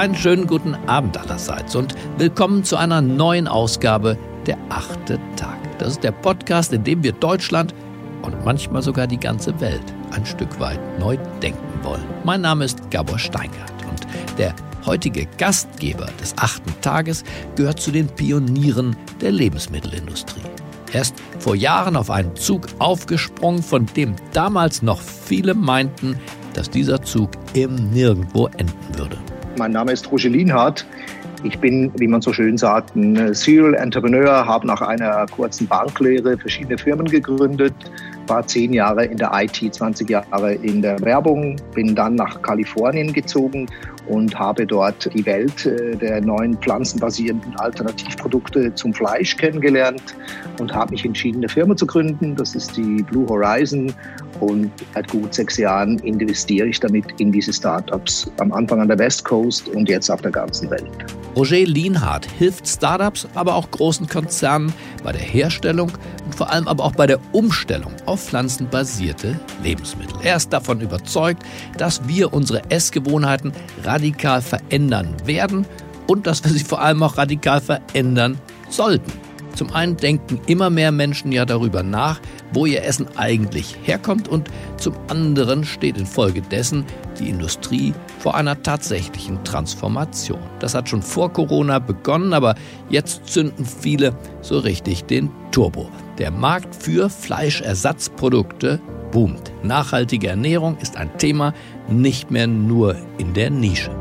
einen schönen guten Abend allerseits und willkommen zu einer neuen Ausgabe der achte Tag. Das ist der Podcast, in dem wir Deutschland und manchmal sogar die ganze Welt ein Stück weit neu denken wollen. Mein Name ist Gabor Steingart und der heutige Gastgeber des achten Tages gehört zu den Pionieren der Lebensmittelindustrie. Er ist vor Jahren auf einen Zug aufgesprungen, von dem damals noch viele meinten, dass dieser Zug im Nirgendwo enden würde. Mein Name ist Roger Lienhardt. Ich bin, wie man so schön sagt, ein Serial Entrepreneur, habe nach einer kurzen Banklehre verschiedene Firmen gegründet, war zehn Jahre in der IT, 20 Jahre in der Werbung, bin dann nach Kalifornien gezogen und habe dort die Welt äh, der neuen pflanzenbasierten Alternativprodukte zum Fleisch kennengelernt und habe mich entschieden, eine Firma zu gründen. Das ist die Blue Horizon und seit gut sechs Jahren investiere ich damit in diese Startups. Am Anfang an der West Coast und jetzt auf der ganzen Welt. Roger Lienhardt hilft Startups, aber auch großen Konzernen bei der Herstellung und vor allem aber auch bei der Umstellung auf pflanzenbasierte Lebensmittel. Er ist davon überzeugt, dass wir unsere Essgewohnheiten radikal verändern werden und dass wir sie vor allem auch radikal verändern sollten. Zum einen denken immer mehr Menschen ja darüber nach, wo ihr Essen eigentlich herkommt und zum anderen steht infolgedessen die Industrie vor einer tatsächlichen Transformation. Das hat schon vor Corona begonnen, aber jetzt zünden viele so richtig den Turbo. Der Markt für Fleischersatzprodukte boomt. Nachhaltige Ernährung ist ein Thema nicht mehr nur in der Nische.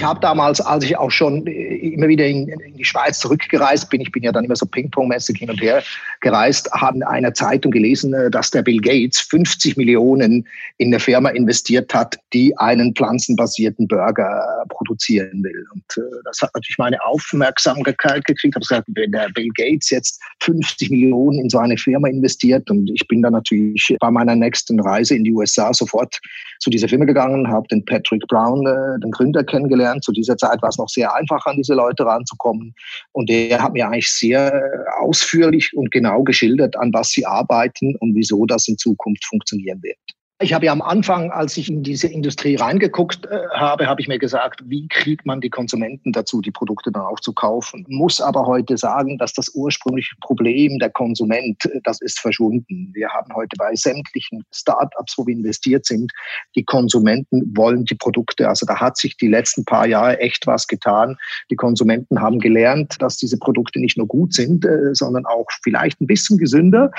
Ich habe damals, als ich auch schon äh, immer wieder in, in, die Schweiz zurückgereist bin, ich bin ja dann immer so Ping-Pong-mäßig hin und her gereist, habe in einer Zeitung gelesen, äh, dass der Bill Gates 50 Millionen in eine Firma investiert hat, die einen pflanzenbasierten Burger produzieren will. Und äh, das hat natürlich meine Aufmerksamkeit gekriegt. Ich habe gesagt, wenn der Bill Gates jetzt 50 Millionen in so eine Firma investiert und ich bin dann natürlich bei meiner nächsten Reise in die USA sofort zu dieser Firma gegangen, habe den Patrick Brown, äh, den Gründer, kennengelernt. Zu dieser Zeit war es noch sehr einfach, an diese Leute ranzukommen. Und der hat mir eigentlich sehr äh, ausführlich und genau geschildert, an was sie arbeiten und wieso das in Zukunft funktionieren wird. Ich habe ja am Anfang, als ich in diese Industrie reingeguckt äh, habe, habe ich mir gesagt, wie kriegt man die Konsumenten dazu, die Produkte dann auch zu kaufen? Muss aber heute sagen, dass das ursprüngliche Problem der Konsument, äh, das ist verschwunden. Wir haben heute bei sämtlichen Startups, wo wir investiert sind, die Konsumenten wollen die Produkte. Also da hat sich die letzten paar Jahre echt was getan. Die Konsumenten haben gelernt, dass diese Produkte nicht nur gut sind, äh, sondern auch vielleicht ein bisschen gesünder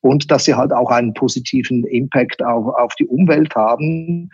und dass sie halt auch einen positiven Impact auf, auf die Umwelt haben.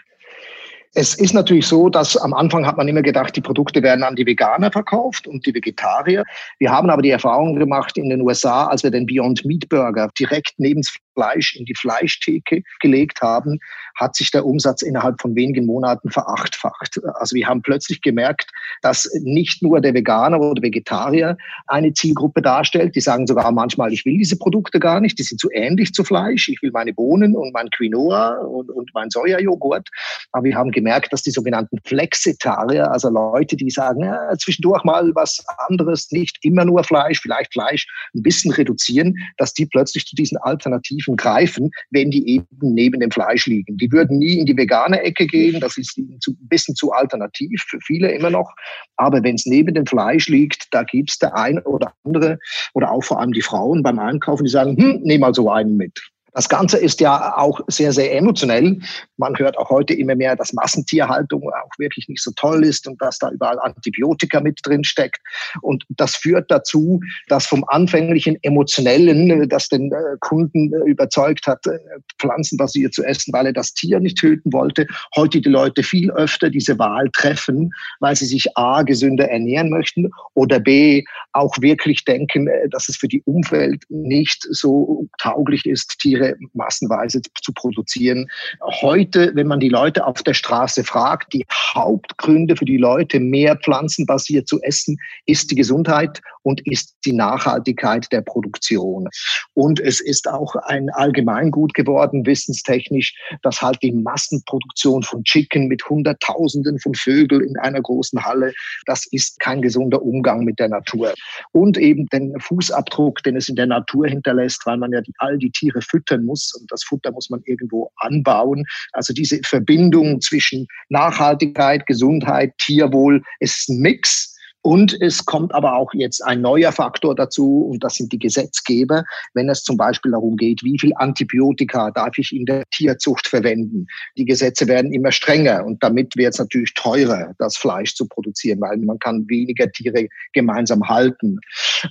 Es ist natürlich so, dass am Anfang hat man immer gedacht, die Produkte werden an die Veganer verkauft und die Vegetarier. Wir haben aber die Erfahrung gemacht in den USA, als wir den Beyond Meat Burger direkt neben Fleisch in die Fleischtheke gelegt haben, hat sich der Umsatz innerhalb von wenigen Monaten verachtfacht. Also wir haben plötzlich gemerkt, dass nicht nur der Veganer oder Vegetarier eine Zielgruppe darstellt. Die sagen sogar manchmal, ich will diese Produkte gar nicht, die sind zu ähnlich zu Fleisch. Ich will meine Bohnen und mein Quinoa und, und mein Sojajoghurt. Aber wir haben gemerkt, dass die sogenannten Flexitarier, also Leute, die sagen, ja, zwischendurch mal was anderes, nicht immer nur Fleisch, vielleicht Fleisch ein bisschen reduzieren, dass die plötzlich zu diesen Alternativen greifen, wenn die eben neben dem Fleisch liegen. Die würden nie in die vegane Ecke gehen, das ist ein bisschen zu alternativ für viele immer noch. Aber wenn es neben dem Fleisch liegt, da gibt es der eine oder andere oder auch vor allem die Frauen beim Einkaufen, die sagen, hm, nehm mal so einen mit. Das Ganze ist ja auch sehr, sehr emotionell. Man hört auch heute immer mehr, dass Massentierhaltung auch wirklich nicht so toll ist und dass da überall Antibiotika mit drin steckt. Und das führt dazu, dass vom anfänglichen emotionellen, das den äh, Kunden äh, überzeugt hat, äh, pflanzenbasiert zu essen, weil er das Tier nicht töten wollte, heute die Leute viel öfter diese Wahl treffen, weil sie sich A, gesünder ernähren möchten oder B, auch wirklich denken, dass es für die Umwelt nicht so tauglich ist, Tiere Tiere massenweise zu produzieren. Heute, wenn man die Leute auf der Straße fragt, die Hauptgründe für die Leute, mehr pflanzenbasiert zu essen, ist die Gesundheit und ist die Nachhaltigkeit der Produktion. Und es ist auch ein Allgemeingut geworden, wissenstechnisch, dass halt die Massenproduktion von Chicken mit Hunderttausenden von Vögeln in einer großen Halle, das ist kein gesunder Umgang mit der Natur. Und eben den Fußabdruck, den es in der Natur hinterlässt, weil man ja die, all die Tiere füttern muss und das Futter muss man irgendwo anbauen. Also diese Verbindung zwischen Nachhaltigkeit, Gesundheit, Tierwohl, ist ein Mix und es kommt aber auch jetzt ein neuer Faktor dazu, und das sind die Gesetzgeber, wenn es zum Beispiel darum geht, wie viel Antibiotika darf ich in der Tierzucht verwenden. Die Gesetze werden immer strenger und damit wird es natürlich teurer, das Fleisch zu produzieren, weil man kann weniger Tiere gemeinsam halten.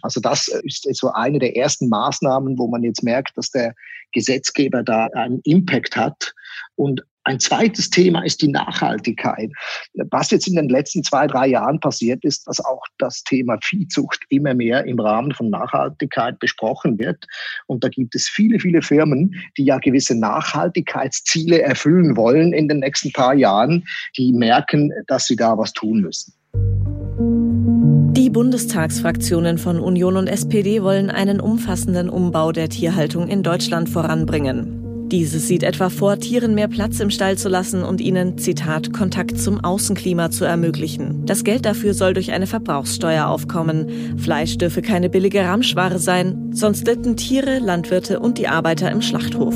Also das ist so eine der ersten Maßnahmen, wo man jetzt merkt, dass der Gesetzgeber da einen Impact hat. Und ein zweites Thema ist die Nachhaltigkeit. Was jetzt in den letzten zwei, drei Jahren passiert ist, dass auch das Thema Viehzucht immer mehr im Rahmen von Nachhaltigkeit besprochen wird. Und da gibt es viele, viele Firmen, die ja gewisse Nachhaltigkeitsziele erfüllen wollen in den nächsten paar Jahren, die merken, dass sie da was tun müssen. Die Bundestagsfraktionen von Union und SPD wollen einen umfassenden Umbau der Tierhaltung in Deutschland voranbringen. Dieses sieht etwa vor, Tieren mehr Platz im Stall zu lassen und ihnen, Zitat, Kontakt zum Außenklima zu ermöglichen. Das Geld dafür soll durch eine Verbrauchssteuer aufkommen. Fleisch dürfe keine billige Ramschware sein, sonst litten Tiere, Landwirte und die Arbeiter im Schlachthof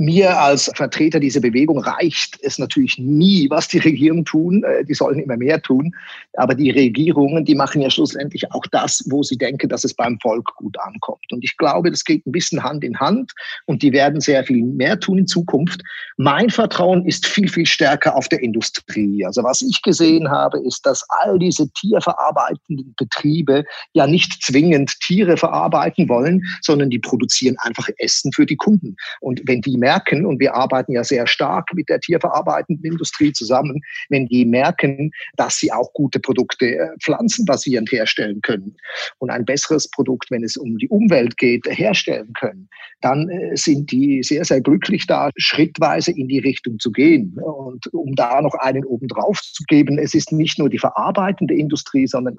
mir als Vertreter dieser Bewegung reicht es natürlich nie, was die Regierungen tun. Äh, die sollen immer mehr tun. Aber die Regierungen, die machen ja schlussendlich auch das, wo sie denken, dass es beim Volk gut ankommt. Und ich glaube, das geht ein bisschen Hand in Hand und die werden sehr viel mehr tun in Zukunft. Mein Vertrauen ist viel, viel stärker auf der Industrie. Also was ich gesehen habe, ist, dass all diese tierverarbeitenden Betriebe ja nicht zwingend Tiere verarbeiten wollen, sondern die produzieren einfach Essen für die Kunden. Und wenn die mehr merken, und wir arbeiten ja sehr stark mit der tierverarbeitenden Industrie zusammen, wenn die merken, dass sie auch gute Produkte äh, pflanzenbasierend herstellen können und ein besseres Produkt, wenn es um die Umwelt geht, herstellen können, dann äh, sind die sehr, sehr glücklich da, schrittweise in die Richtung zu gehen. Und um da noch einen obendrauf zu geben, es ist nicht nur die verarbeitende Industrie, sondern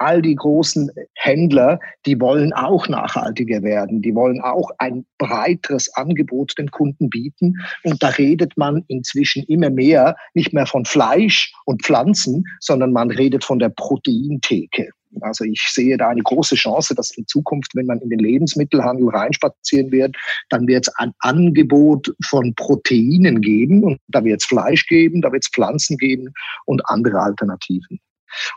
all die großen Händler, die wollen auch nachhaltiger werden. Die wollen auch ein breiteres Angebot den Kunden bieten. Und da redet man inzwischen immer mehr nicht mehr von Fleisch und Pflanzen, sondern man redet von der Proteintheke. Also ich sehe da eine große Chance, dass in Zukunft, wenn man in den Lebensmittelhandel reinspazieren wird, dann wird es ein Angebot von Proteinen geben und da wird es Fleisch geben, da wird es Pflanzen geben und andere Alternativen.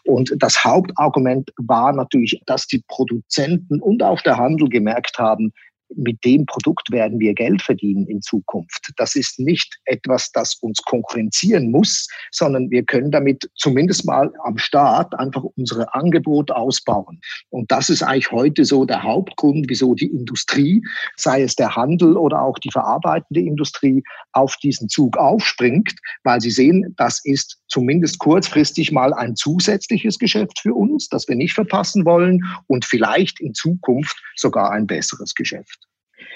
Und das Hauptargument war natürlich, dass die Produzenten und auch der Handel gemerkt haben, mit dem Produkt werden wir Geld verdienen in Zukunft. Das ist nicht etwas, das uns konkurrenzieren muss, sondern wir können damit zumindest mal am Start einfach unsere Angebote ausbauen. Und das ist eigentlich heute so der Hauptgrund, wieso die Industrie, sei es der Handel oder auch die verarbeitende Industrie, auf diesen Zug aufspringt, weil sie sehen, das ist zumindest kurzfristig mal ein zusätzliches Geschäft für uns, das wir nicht verpassen wollen und vielleicht in Zukunft sogar ein besseres Geschäft.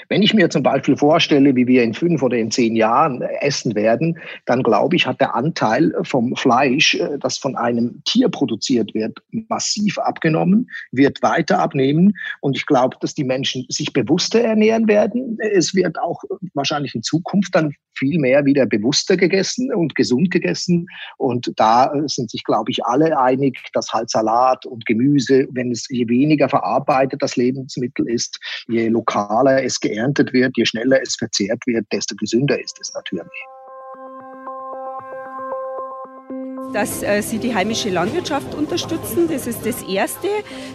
Wenn ich mir zum Beispiel vorstelle, wie wir in fünf oder in zehn Jahren essen werden, dann glaube ich, hat der Anteil vom Fleisch, äh, das von einem Tier produziert wird, massiv abgenommen, wird weiter abnehmen. Und ich glaube, dass die Menschen sich bewusster ernähren werden. Es wird auch wahrscheinlich in Zukunft dann viel mehr wieder bewusster gegessen und gesund gegessen. Und da sind sich, glaube ich, alle einig, dass halt Salat und Gemüse, wenn es je weniger verarbeitet das Lebensmittel ist, je lokaler es geerntet wird, je schneller es verzehrt wird, desto gesünder ist es natürlich. Dass äh, sie die heimische Landwirtschaft unterstützen. Das ist das Erste.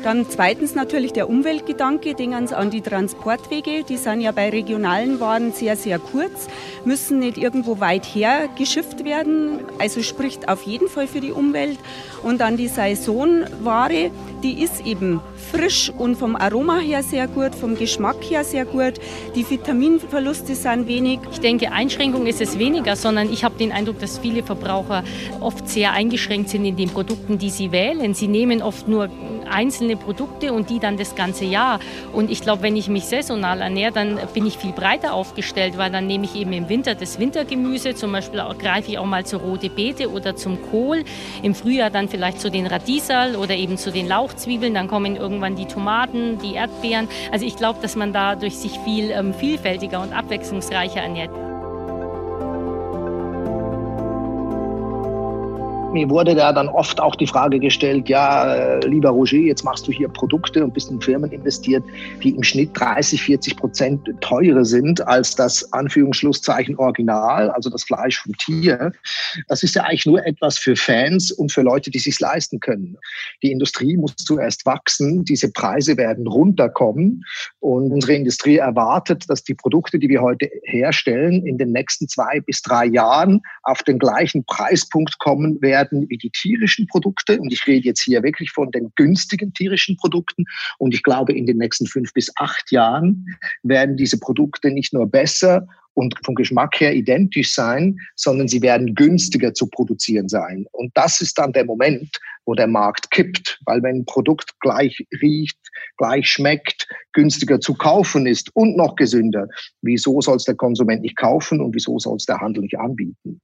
Dann zweitens natürlich der Umweltgedanke, denken an die Transportwege. Die sind ja bei regionalen Waren sehr, sehr kurz, müssen nicht irgendwo weit her geschifft werden. Also spricht auf jeden Fall für die Umwelt. Und dann die Saisonware, die ist eben frisch und vom Aroma her sehr gut, vom Geschmack her sehr gut. Die Vitaminverluste sind wenig. Ich denke, Einschränkung ist es weniger, sondern ich habe den Eindruck, dass viele Verbraucher oft sehr eingeschränkt sind in den Produkten, die sie wählen. Sie nehmen oft nur einzelne Produkte und die dann das ganze Jahr. Und ich glaube, wenn ich mich saisonal ernähre, dann bin ich viel breiter aufgestellt, weil dann nehme ich eben im Winter das Wintergemüse, zum Beispiel greife ich auch mal zur rote Beete oder zum Kohl. Im Frühjahr dann vielleicht zu den Radieserl oder eben zu den Lauchzwiebeln. Dann kommen irgendwann die Tomaten, die Erdbeeren. Also ich glaube, dass man dadurch sich viel ähm, vielfältiger und abwechslungsreicher ernährt. Mir wurde da dann oft auch die Frage gestellt, ja, äh, lieber Roger, jetzt machst du hier Produkte und bist in Firmen investiert, die im Schnitt 30, 40 Prozent teurer sind als das Anführungsschlusszeichen Original, also das Fleisch vom Tier. Das ist ja eigentlich nur etwas für Fans und für Leute, die sich leisten können. Die Industrie muss zuerst wachsen, diese Preise werden runterkommen und unsere Industrie erwartet, dass die Produkte, die wir heute herstellen, in den nächsten zwei bis drei Jahren auf den gleichen Preispunkt kommen werden werden wie die tierischen Produkte. Und ich rede jetzt hier wirklich von den günstigen tierischen Produkten. Und ich glaube, in den nächsten fünf bis acht Jahren werden diese Produkte nicht nur besser und vom Geschmack her identisch sein, sondern sie werden günstiger zu produzieren sein. Und das ist dann der Moment, wo der Markt kippt, weil wenn ein Produkt gleich riecht, gleich schmeckt, günstiger zu kaufen ist und noch gesünder, wieso soll es der Konsument nicht kaufen und wieso soll es der Handel nicht anbieten?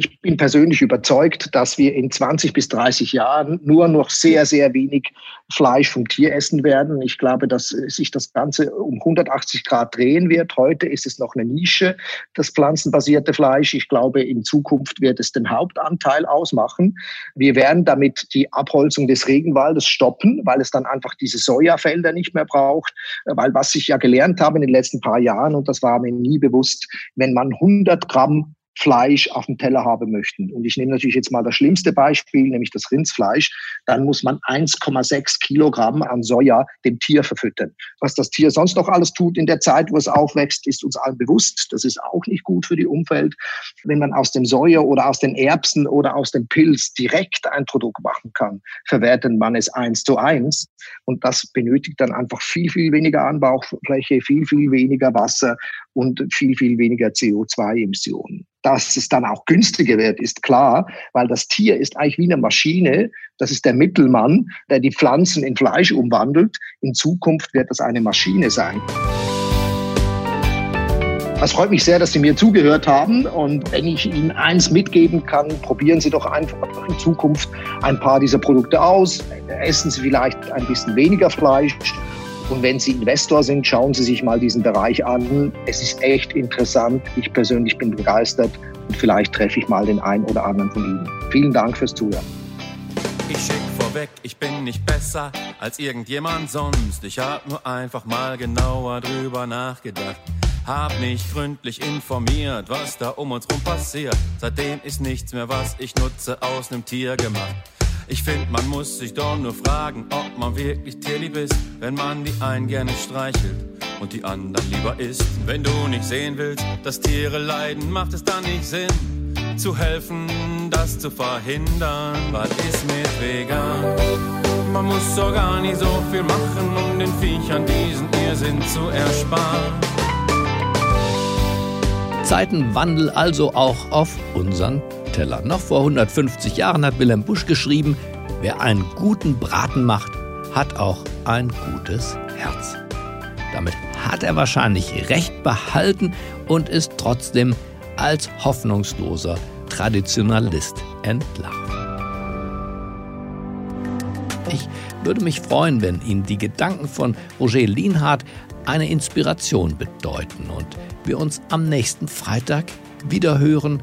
Ich bin persönlich überzeugt, dass wir in 20 bis 30 Jahren nur noch sehr, sehr wenig Fleisch vom Tier essen werden. Ich glaube, dass sich das Ganze um 180 Grad drehen wird. Heute ist es noch eine Nische, das pflanzenbasierte Fleisch. Ich glaube, in Zukunft wird es den Hauptanteil ausmachen. Wir werden damit die Abholzung des Regenwaldes stoppen, weil es dann einfach diese Sojafelder nicht mehr braucht. Weil was ich ja gelernt habe in den letzten paar Jahren, und das war mir nie bewusst, wenn man 100 Gramm Fleisch auf dem Teller haben möchten. Und ich nehme natürlich jetzt mal das schlimmste Beispiel, nämlich das Rindsfleisch. Dann muss man 1,6 Kilogramm an Soja dem Tier verfüttern. Was das Tier sonst noch alles tut in der Zeit, wo es aufwächst, ist uns allen bewusst. Das ist auch nicht gut für die Umwelt. Wenn man aus dem Soja oder aus den Erbsen oder aus dem Pilz direkt ein Produkt machen kann, verwertet man es eins zu eins. Und das benötigt dann einfach viel, viel weniger Anbaufläche, viel, viel weniger Wasser und viel, viel weniger CO2-Emissionen. Dass es dann auch günstiger wird, ist klar, weil das Tier ist eigentlich wie eine Maschine. Das ist der Mittelmann, der die Pflanzen in Fleisch umwandelt. In Zukunft wird das eine Maschine sein. Es freut mich sehr, dass Sie mir zugehört haben. Und wenn ich Ihnen eins mitgeben kann, probieren Sie doch einfach in Zukunft ein paar dieser Produkte aus. Essen Sie vielleicht ein bisschen weniger Fleisch und wenn Sie Investor sind, schauen Sie sich mal diesen Bereich an. Es ist echt interessant. Ich persönlich bin begeistert und vielleicht treffe ich mal den einen oder anderen von Ihnen. Vielen Dank fürs Zuhören. Ich schick vorweg, ich bin nicht besser als irgendjemand sonst. Ich hab nur einfach mal genauer drüber nachgedacht. Hab mich gründlich informiert, was da um uns rum passiert. Seitdem ist nichts mehr, was ich nutze, aus nem Tier gemacht. Ich find, man muss sich doch nur fragen, ob man wirklich tierlieb ist, wenn man die einen gerne streichelt und die anderen lieber isst. Wenn du nicht sehen willst, dass Tiere leiden, macht es dann nicht Sinn, zu helfen, das zu verhindern. Was ist mit vegan? Man muss doch gar nicht so viel machen, um den Viechern diesen Irrsinn zu ersparen. Zeitenwandel also auch auf unseren Teller. Noch vor 150 Jahren hat Wilhelm Busch geschrieben, wer einen guten Braten macht, hat auch ein gutes Herz. Damit hat er wahrscheinlich recht behalten und ist trotzdem als hoffnungsloser Traditionalist entlarvt. Ich würde mich freuen, wenn Ihnen die Gedanken von Roger Lienhardt eine Inspiration bedeuten und wir uns am nächsten Freitag wieder hören